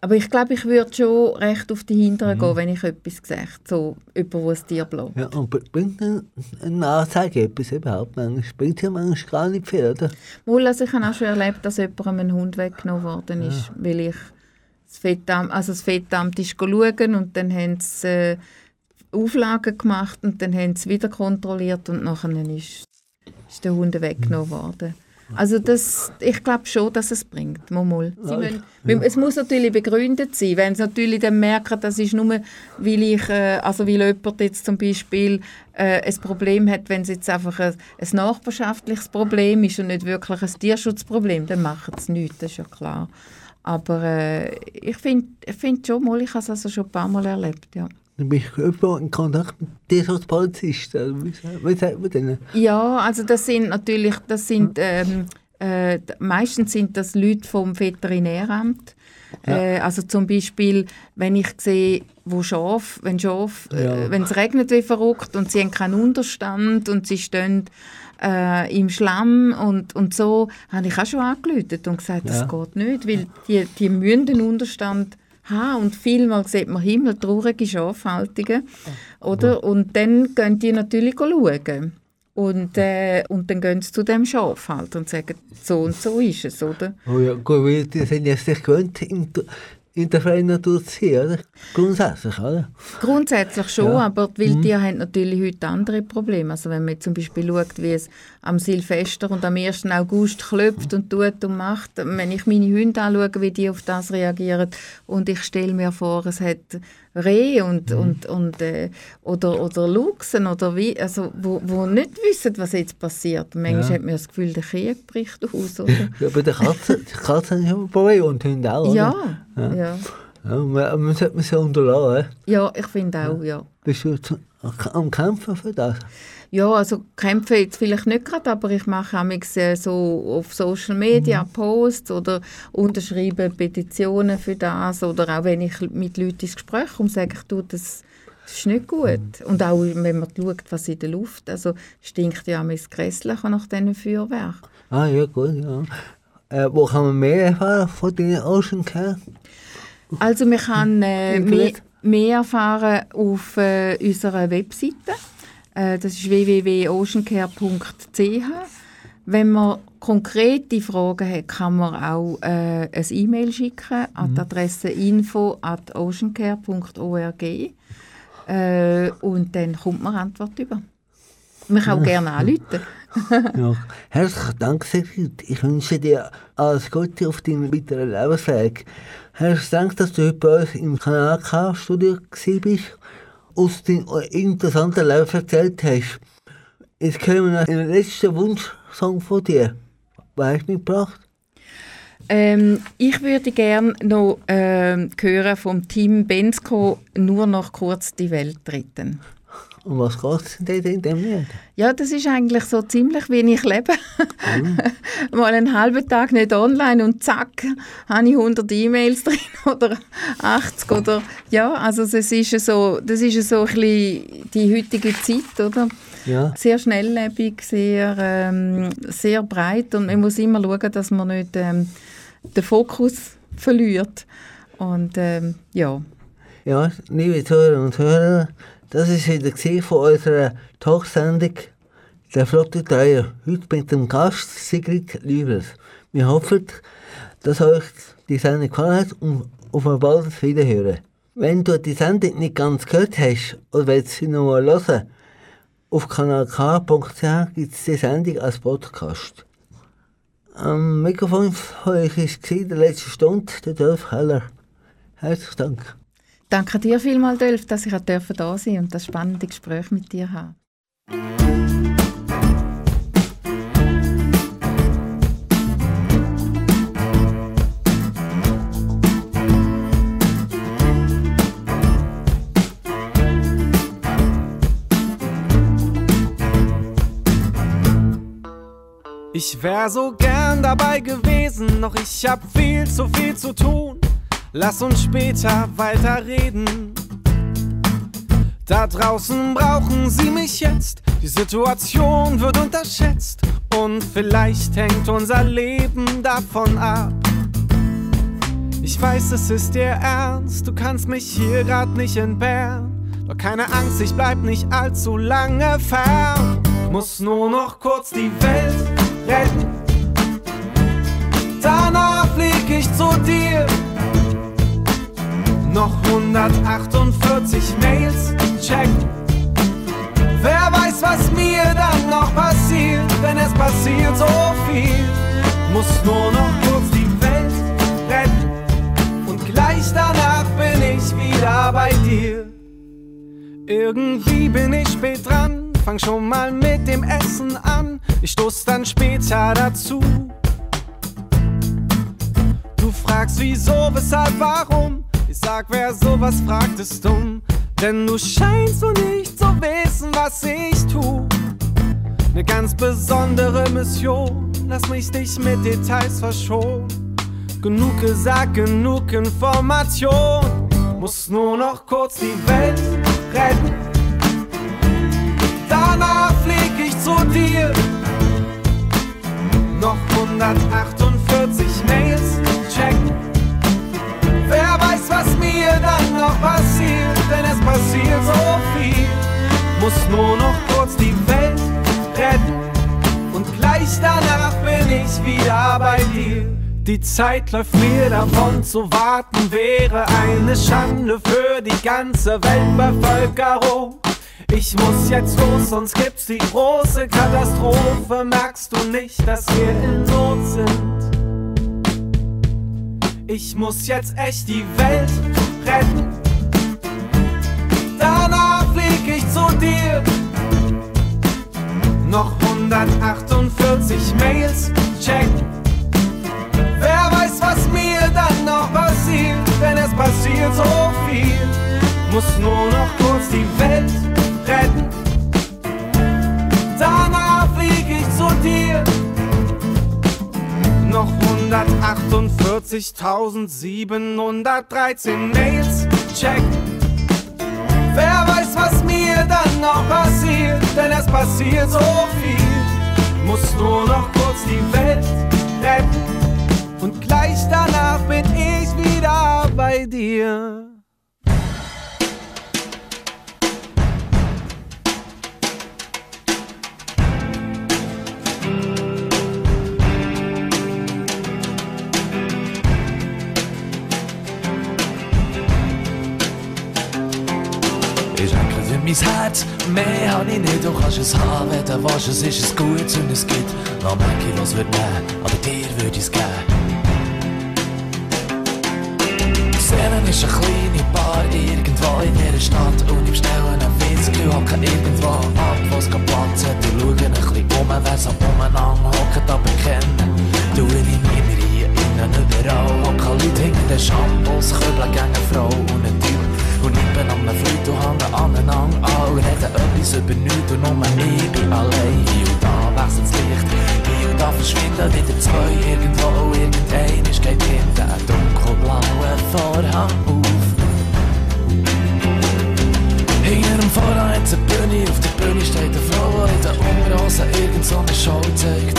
aber ich glaube, ich würde schon recht auf die Hinteren gehen, wenn ich etwas gesagt so über wo es dir bleibt. Ja, und br- bringt ein- eine Anzeige etwas überhaupt? Manchmal bringt ja manchmal gar nicht viel, oder? Wohl, also ich habe auch schon erlebt, dass jemandem ein Hund weggenommen worden ist, weil ich das Fettamt, also das Fettamt ist schauen und dann haben sie äh, Auflagen gemacht und dann haben sie wieder kontrolliert und nachher ist, ist der Hund weggenommen worden. Also das, ich glaube schon, dass es bringt. Müssen, weil Es muss natürlich begründet sein. Wenn sie natürlich dann merken, das ist nur, weil ich, äh, also weil jemand jetzt zum Beispiel äh, ein Problem hat, wenn es jetzt einfach ein, ein nachbarschaftliches Problem ist und nicht wirklich ein Tierschutzproblem, dann machen sie nichts, das ist ja klar. Aber äh, ich finde ich find schon mal, ich habe es also schon ein paar Mal erlebt, ja. Dann bist du irgendwo in Kontakt mit Tierschutzpolizisten. oder Wie sa- wie sagt man denen? Ja, also das sind natürlich, das sind, ähm, äh, meistens sind das Leute vom Veterinäramt. Äh, also zum Beispiel, wenn ich sehe, wo Schaf, wenn Schaf, Ja. äh, wenn es regnet wie verrückt und sie haben keinen Unterstand und sie stehen äh, im Schlamm und, und so, habe ich auch schon angerufen und gesagt, das Ja. geht nicht, weil die, die müssen den Unterstand haben und vielmal sieht man himmeltraurige Schafhaltungen, oder? Und dann gehen die natürlich schauen. Und, äh, und dann gehen sie zu dem Schafhalter und sagen, so und so ist es, oder? Oh ja, gut, weil die sind ja sich gewöhnt, der- in der freien Natur zu sein, oder? Grundsätzlich, oder? Grundsätzlich schon, Ja. aber die Wildtiere haben natürlich heute andere Probleme. Also wenn man zum Beispiel schaut, wie es am Silvester und am 1. August klopft und tut und macht, wenn ich meine Hunde anschaue, wie die auf das reagieren und ich stelle mir vor, es hat Rehe und, und, und, äh, oder, oder Luchsen oder wie, also wo, wo nicht wissen, was jetzt passiert. Manchmal Ja. hat man das Gefühl, der Krieg bricht aus. *laughs* Oder? Ja, bei den Katzen, die Katzen haben ja ein Problem und Hunde auch, oder? ja, ja. ja man, man sollte man sie unterlassen. ja, ich finde auch, ja. Bist du am Kämpfen für das? Ja, also kämpfe jetzt vielleicht nicht gerade, aber ich mache manchmal äh, so auf Social Media Posts oder unterschreibe Petitionen für das oder auch wenn ich mit Leuten ins Gespräch komme, sage ich, du, das, das ist nicht gut. Und auch wenn man schaut, was in der Luft, also stinkt ja das Grässliche nach diesen Feuerwerk. Ah ja, gut, ja. Äh, wo kann man mehr erfahren von den Ocean Care? Also man kann *laughs* äh, mehr, mehr erfahren auf äh, unserer Webseite. Äh, das ist www.oceancare.ch. Wenn man konkrete Fragen hat, kann man auch äh, ein E-Mail schicken an die Adresse info at oceancare.org äh, und dann kommt man Antwort über. Man kann auch *laughs* gerne anrufen. Ja. Herzlichen Dank, Sigrid. Ich wünsche dir alles Gute auf deinem weiteren Lebensweg. Herzlichen Dank, dass du heute bei uns im Kanal K-Studio bist, aus deinem interessanten Leben erzählt hast. Jetzt wir noch den letzten Wunschsong von dir. Was hast du mitgebracht? Ähm, ich würde gerne noch ähm, hören vom Team Bensko «Nur noch kurz die Welt retten». Und was geht es denn in dem Lied? Ja, das ist eigentlich so ziemlich, wie ich lebe. *laughs* Mal einen halben Tag nicht online und zack, habe ich 100 E-Mails drin *laughs* oder 80 oder ja, also es ist so, das ist so ein bisschen die heutige Zeit, oder? Ja. Sehr schnelllebig, sehr, ähm, sehr breit und man muss immer schauen, dass man nicht ähm, den Fokus verliert. Und ähm, ja, Ja, liebe Zuhörer und Hörer, das ist wieder von unserer Talksendung «Der flotte Dreier». Heute mit dem Gast Sigrid Liebers. Wir hoffen, dass euch die Sendung gefallen hat und auf ein baldes Wiederhören. Wenn du die Sendung nicht ganz gehört hast oder willst sie noch mal hören, auf kanalk.ch gibt es die Sendung als Podcast. Am Mikrofon für euch war der letzte Stunde der Dolph Heller. Herzlichen Dank. Danke dir vielmals, Dolph, dass ich da sein durfte und das spannende Gespräch mit dir habe. Ich wär so gern dabei gewesen, doch ich hab viel zu viel zu tun. Lass uns später weiterreden. Da draußen brauchen sie mich jetzt. Die Situation wird unterschätzt. Und vielleicht hängt unser Leben davon ab. Ich weiß, es ist dir ernst, du kannst mich hier grad nicht entbehren. Doch keine Angst, ich bleib nicht allzu lange fern. Muss nur noch kurz die Welt retten. Danach flieg ich zu dir. Noch 148 Mails checken. Wer weiß, was mir dann noch passiert, wenn es passiert so viel. Muss nur noch kurz die Welt retten. Und gleich danach bin ich wieder bei dir. Irgendwie bin ich spät dran, fang schon mal mit dem Essen an. Ich stoß dann später dazu. Du fragst wieso, weshalb, warum? Sag, wer sowas fragt, ist dumm. Denn du scheinst so nicht zu wissen, was ich tu. Ne ganz besondere Mission, lass mich dich mit Details verschonen. Genug gesagt, genug Information. Muss nur noch kurz die Welt retten. Danach flieg ich zu dir. Noch 148 Mails checken. Was mir dann noch passiert, denn es passiert so viel. Muss nur noch kurz die Welt retten. Und gleich danach bin ich wieder bei dir. Die Zeit läuft mir davon, zu warten wäre eine Schande für die ganze Weltbevölkerung. Ich muss jetzt los, sonst gibt's die große Katastrophe. Merkst du nicht, dass wir in Not sind? Ich muss jetzt echt die Welt retten. Danach flieg ich zu dir. Noch 148 Mails checken. Wer weiß, was mir dann noch passiert, denn es passiert so viel. Muss nur noch kurz die Welt retten. Danach flieg ich zu dir. Noch 148.713 Mails checken. Wer weiß, was mir dann noch passiert, denn es passiert so viel. Muss nur noch kurz die Welt retten. Und gleich danach bin ich wieder bei dir. Ich denke für mein Herz, mehr hab ich nicht, du kannst es haben, wenn du willst, es ist es gut und es gibt noch mehr Kilos wird nehmen, aber dir würde ich's geben. Szenen ist eine kleine Bar irgendwo in ihrer Stadt. Und im Schnellen ein Witzgefühl hocken irgendwo ab, wo's keinen Platz hat. Und schauen ein bisschen um, wer so umeinander hockt, aber kennen. Du in mir hier innen überall hocken Leute hinter den Shampoos, Kübeln gegen eine Frau und ein Typ und ich bin am Freund und hängen aneinander an und reden etwas über nichts und nur ich bin allein. Hier und da wechselt das Licht, hier und da verschwinden wieder zwei irgendwo. Irgendein ist geht hinter einen dunkelblauen Vorhang auf. Hinter dem Vorhang hat eine Bühne, auf der Bühne steht eine Frau, die in der Unterhose irgend so eine Show zeigt.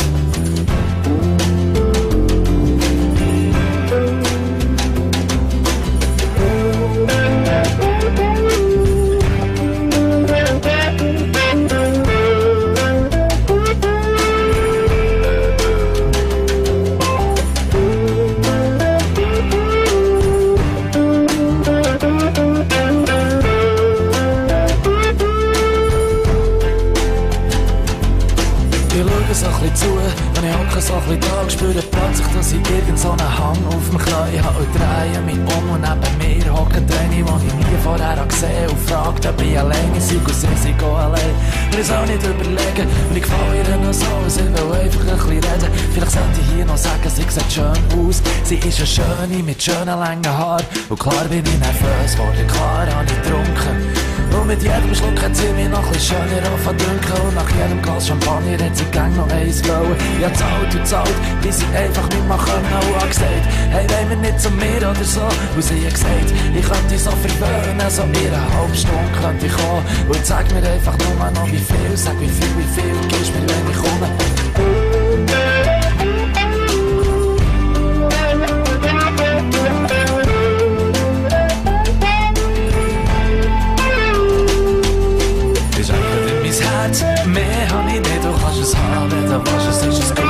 Hocke so ein bisschen da, spüre plötzlich, dass ich irgend so einen Hang auf dem Knie habe drehe mich um und neben mir hocken eine, die ich nie vorher gesehen habe. und fragt, ob ich alleine sei und sie sei allein. Will es auch nicht überlegen und ich gefällt ihr noch so sie will einfach ein bisschen reden. Vielleicht sollte ich hier noch sagen, sie sieht schön aus. Sie ist eine Schöne mit schönen langen Haaren und klar bin ich nervös geworden, klar habe ich getrunken. Und mit jedem Schluck hat sie mich noch ein schöner auf und nach jedem Glas Champagner hat sie gang noch eins wollen. Ja, zahlt und zahlt, bis sie einfach nicht mehr können. Und gesagt, hey, wollen wir nicht zum mir oder so. Und sie hat gesagt, ich könnte so verwöhnen, also ihre halbe Stunde könnte ich kommen. Und sag mir einfach nur mal noch, wie viel, sag wie viel, wie viel, gibst mir, wenn ich komme. Mehr hab ich nicht, du kannst es haben, wenn du willst, es ist es ein